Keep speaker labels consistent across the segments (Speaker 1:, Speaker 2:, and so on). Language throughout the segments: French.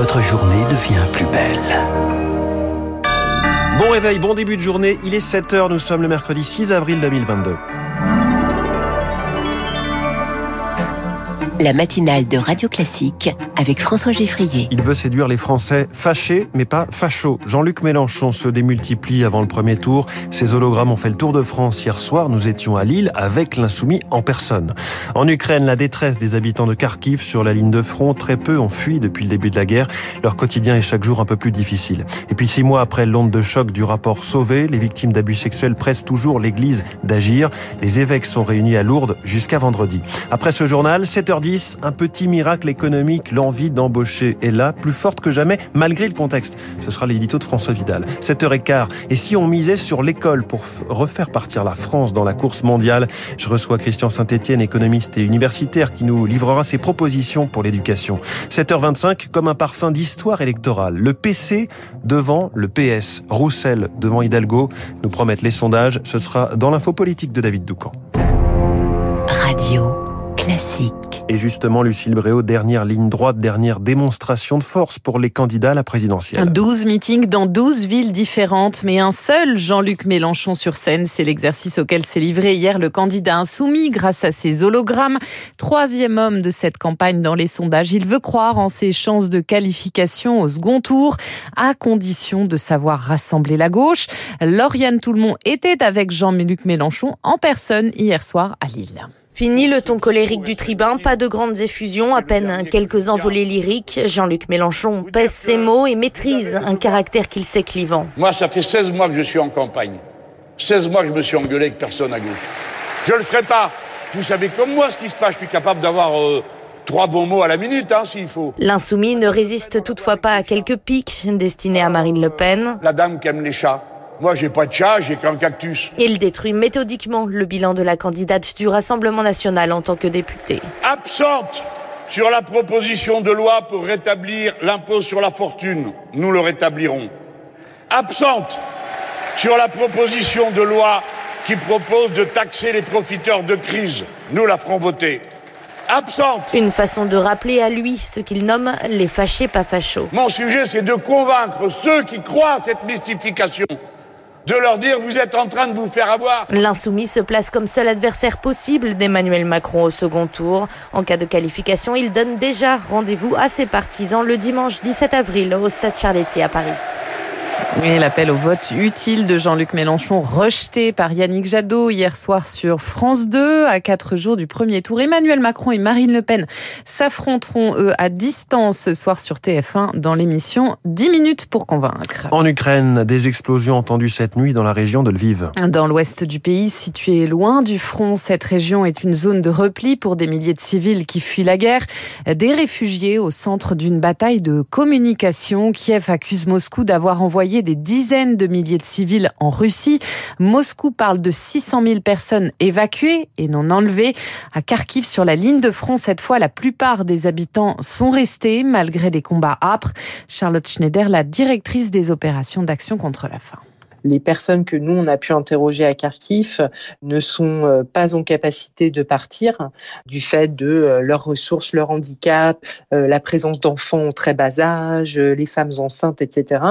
Speaker 1: votre journée devient plus belle.
Speaker 2: Bon réveil, bon début de journée, il est 7h, nous sommes le mercredi 6 avril 2022.
Speaker 3: La matinale de Radio Classique avec François Geffrier.
Speaker 2: Il veut séduire les Français fâchés, mais pas fachos. Jean-Luc Mélenchon se démultiplie avant le premier tour. Ses hologrammes ont fait le tour de France hier soir. Nous étions à Lille avec l'insoumis en personne. En Ukraine, la détresse des habitants de Kharkiv sur la ligne de front. Très peu ont fui depuis le début de la guerre. Leur quotidien est chaque jour un peu plus difficile. Et puis six mois après l'onde de choc du rapport Sauvé, les victimes d'abus sexuels pressent toujours l'Église d'agir. Les évêques sont réunis à Lourdes jusqu'à vendredi. Après ce journal, 7h10, un petit miracle économique, l'envie d'embaucher est là, plus forte que jamais, malgré le contexte. Ce sera l'édito de François Vidal. 7h15. Et si on misait sur l'école pour refaire partir la France dans la course mondiale, je reçois Christian Saint-Etienne, économiste et universitaire, qui nous livrera ses propositions pour l'éducation. 7h25, comme un parfum d'histoire électorale. Le PC devant le PS. Roussel devant Hidalgo. Nous promettent les sondages. Ce sera dans l'info politique de David Doucan.
Speaker 3: Radio classique.
Speaker 2: Et justement, Lucille Bréau, dernière ligne droite, dernière démonstration de force pour les candidats à la présidentielle.
Speaker 4: 12 meetings dans 12 villes différentes, mais un seul Jean-Luc Mélenchon sur scène. C'est l'exercice auquel s'est livré hier le candidat insoumis grâce à ses hologrammes. Troisième homme de cette campagne dans les sondages. Il veut croire en ses chances de qualification au second tour, à condition de savoir rassembler la gauche. Lauriane Toulmont était avec Jean-Luc Mélenchon en personne hier soir à Lille.
Speaker 5: Fini le ton colérique du tribun, pas de grandes effusions, à peine quelques envolées lyriques. Jean-Luc Mélenchon pèse ses mots et maîtrise un caractère qu'il sait clivant.
Speaker 6: Moi, ça fait 16 mois que je suis en campagne. 16 mois que je me suis engueulé avec personne à gauche. Je le ferai pas. Vous savez comme moi ce qui se passe, je suis capable d'avoir euh, trois bons mots à la minute, hein, s'il faut.
Speaker 5: L'insoumis ne résiste toutefois pas à quelques pics destinés à Marine Le Pen.
Speaker 6: La dame qui aime les chats. Moi, j'ai pas de chat, j'ai qu'un cactus.
Speaker 5: Il détruit méthodiquement le bilan de la candidate du Rassemblement national en tant que députée.
Speaker 6: Absente sur la proposition de loi pour rétablir l'impôt sur la fortune. Nous le rétablirons. Absente sur la proposition de loi qui propose de taxer les profiteurs de crise. Nous la ferons voter. Absente.
Speaker 5: Une façon de rappeler à lui ce qu'il nomme les fâchés pas fachos.
Speaker 6: Mon sujet, c'est de convaincre ceux qui croient à cette mystification de leur dire vous êtes en train de vous faire avoir.
Speaker 5: L'insoumis se place comme seul adversaire possible d'Emmanuel Macron au second tour. En cas de qualification, il donne déjà rendez-vous à ses partisans le dimanche 17 avril au Stade Charletti à Paris.
Speaker 4: Et l'appel au vote utile de Jean-Luc Mélenchon rejeté par Yannick Jadot hier soir sur France 2 à quatre jours du premier tour. Emmanuel Macron et Marine Le Pen s'affronteront eux à distance ce soir sur TF1 dans l'émission 10 minutes pour convaincre.
Speaker 2: En Ukraine, des explosions entendues cette nuit dans la région de Lviv.
Speaker 4: Dans l'ouest du pays, situé loin du front, cette région est une zone de repli pour des milliers de civils qui fuient la guerre. Des réfugiés au centre d'une bataille de communication. Kiev accuse Moscou d'avoir envoyé des dizaines de milliers de civils en Russie. Moscou parle de 600 000 personnes évacuées et non enlevées. À Kharkiv, sur la ligne de front, cette fois, la plupart des habitants sont restés malgré des combats âpres. Charlotte Schneider, la directrice des opérations d'action contre la faim
Speaker 7: les personnes que nous, on a pu interroger à Kharkiv ne sont euh, pas en capacité de partir du fait de euh, leurs ressources, leur handicap, euh, la présence d'enfants au très bas âge, les femmes enceintes, etc.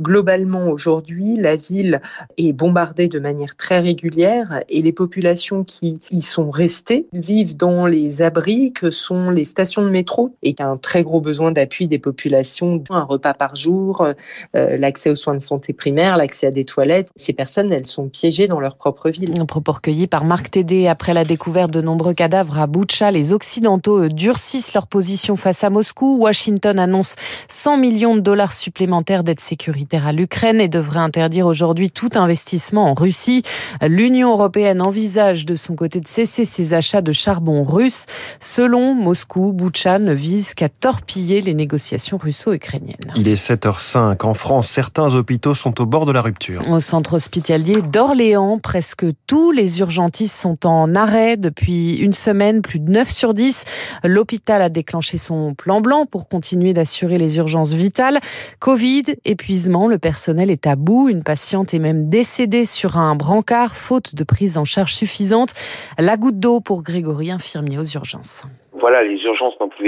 Speaker 7: Globalement, aujourd'hui, la ville est bombardée de manière très régulière et les populations qui y sont restées vivent dans les abris que sont les stations de métro et un très gros besoin d'appui des populations, un repas par jour, l'accès aux soins de santé primaires, l'accès à des toilettes. Ces personnes, elles sont piégées dans leur propre ville.
Speaker 4: Un propos recueilli par Marc Tédé après la découverte de nombreux cadavres à Boutcha. Les Occidentaux durcissent leur position face à Moscou. Washington annonce 100 millions de dollars supplémentaires d'aide sécuritaire à l'Ukraine et devrait interdire aujourd'hui tout investissement en Russie. L'Union européenne envisage de son côté de cesser ses achats de charbon russe. Selon Moscou, Boutcha ne vise qu'à torpiller les négociations russo-ukrainiennes.
Speaker 2: Il est 7h05. En France, certains hôpitaux sont au bord de la rupture.
Speaker 4: Au centre hospitalier d'Orléans, presque tous les urgentistes sont en arrêt depuis une semaine, plus de 9 sur 10. L'hôpital a déclenché son plan blanc pour continuer d'assurer les urgences vitales. Covid, épuisement, le personnel est à bout. Une patiente est même décédée sur un brancard, faute de prise en charge suffisante. La goutte d'eau pour Grégory, infirmier aux urgences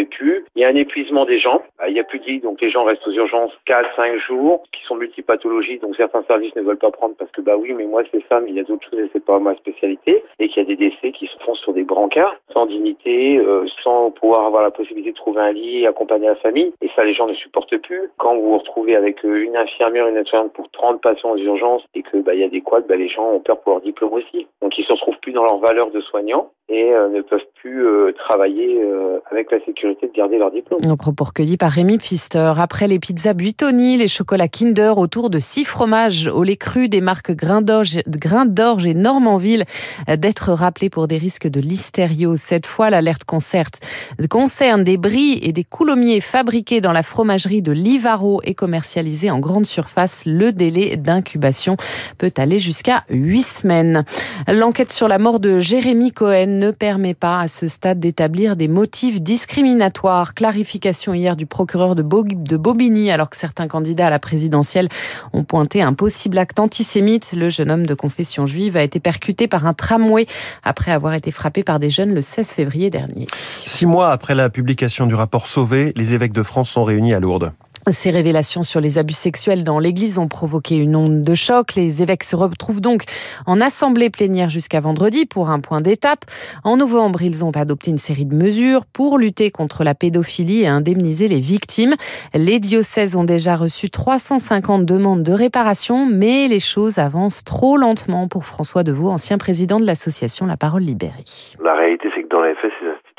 Speaker 8: plus. Il y a un épuisement des gens. Bah, il n'y a plus de lit, donc les gens restent aux urgences 4, 5 jours, qui sont multipathologies, donc certains services ne veulent pas prendre parce que bah oui, mais moi c'est ça, mais il y a d'autres choses et c'est pas ma spécialité. Et qu'il y a des décès qui se font sur des brancards, sans dignité, euh, sans pouvoir avoir la possibilité de trouver un lit et accompagner la famille. Et ça, les gens ne supportent plus. Quand vous vous retrouvez avec euh, une infirmière, une aide pour 30 patients aux urgences et que bah il y a des quads, bah, les gens ont peur pour leur diplôme aussi. Donc ils se retrouvent plus dans leur valeur de soignants et euh, ne peuvent plus euh, travailler euh, avec la sécurité de garder leur diplôme.
Speaker 4: Un propos recueillis par Rémi Pfister. Après les pizzas Buitoni, les chocolats Kinder autour de six fromages au lait cru des marques Grain d'Orge et Normandville d'être rappelés pour des risques de listerio. Cette fois, l'alerte concerne des bris et des coulommiers fabriqués dans la fromagerie de Livaro et commercialisés en grande surface. Le délai d'incubation peut aller jusqu'à huit semaines. L'enquête sur la mort de Jérémy Cohen ne permet pas à ce stade d'établir des motifs discriminatoires. Clarification hier du procureur de Bobigny alors que certains candidats à la présidentielle ont pointé un possible acte antisémite. Le jeune homme de confession juive a été percuté par un tramway après avoir été frappé par des jeunes le 16 février dernier.
Speaker 2: Six mois après la publication du rapport Sauvé, les évêques de France sont réunis à Lourdes.
Speaker 4: Ces révélations sur les abus sexuels dans l'Église ont provoqué une onde de choc. Les évêques se retrouvent donc en assemblée plénière jusqu'à vendredi pour un point d'étape. En novembre, ils ont adopté une série de mesures pour lutter contre la pédophilie et indemniser les victimes. Les diocèses ont déjà reçu 350 demandes de réparation, mais les choses avancent trop lentement pour François Deveau, ancien président de l'association La Parole Libérée.
Speaker 9: La réalité, c'est que dans les faits,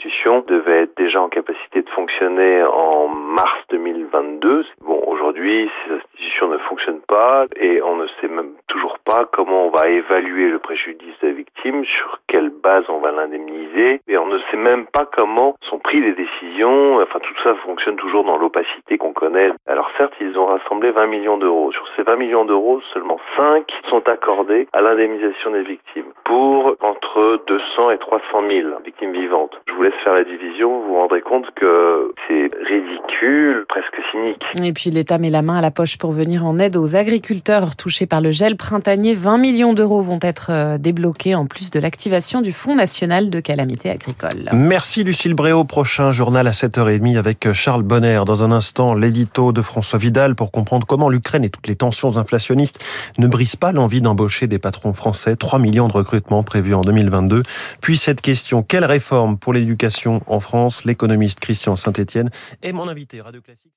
Speaker 9: institutions devaient être déjà en capacité de fonctionner en mars 2022. Bon, aujourd'hui, ces institutions ne fonctionnent pas et on ne sait même toujours pas comment on va évaluer le préjudice de la victime, sur quelle on va l'indemniser et on ne sait même pas comment sont prises les décisions. Enfin, tout ça fonctionne toujours dans l'opacité qu'on connaît. Alors certes, ils ont rassemblé 20 millions d'euros. Sur ces 20 millions d'euros, seulement 5 sont accordés à l'indemnisation des victimes pour entre 200 et 300 000 victimes vivantes. Je vous laisse faire la division, vous vous rendrez compte que c'est ridicule, presque cynique.
Speaker 4: Et puis l'État met la main à la poche pour venir en aide aux agriculteurs touchés par le gel printanier. 20 millions d'euros vont être euh, débloqués en plus de l'activation du Fonds national de calamité agricole.
Speaker 2: Merci Lucille Bréau. Prochain journal à 7h30 avec Charles Bonner. Dans un instant, l'édito de François Vidal pour comprendre comment l'Ukraine et toutes les tensions inflationnistes ne brisent pas l'envie d'embaucher des patrons français. 3 millions de recrutements prévus en 2022. Puis cette question, quelle réforme pour l'éducation en France? L'économiste Christian Saint-Etienne est mon invité Radio Classique.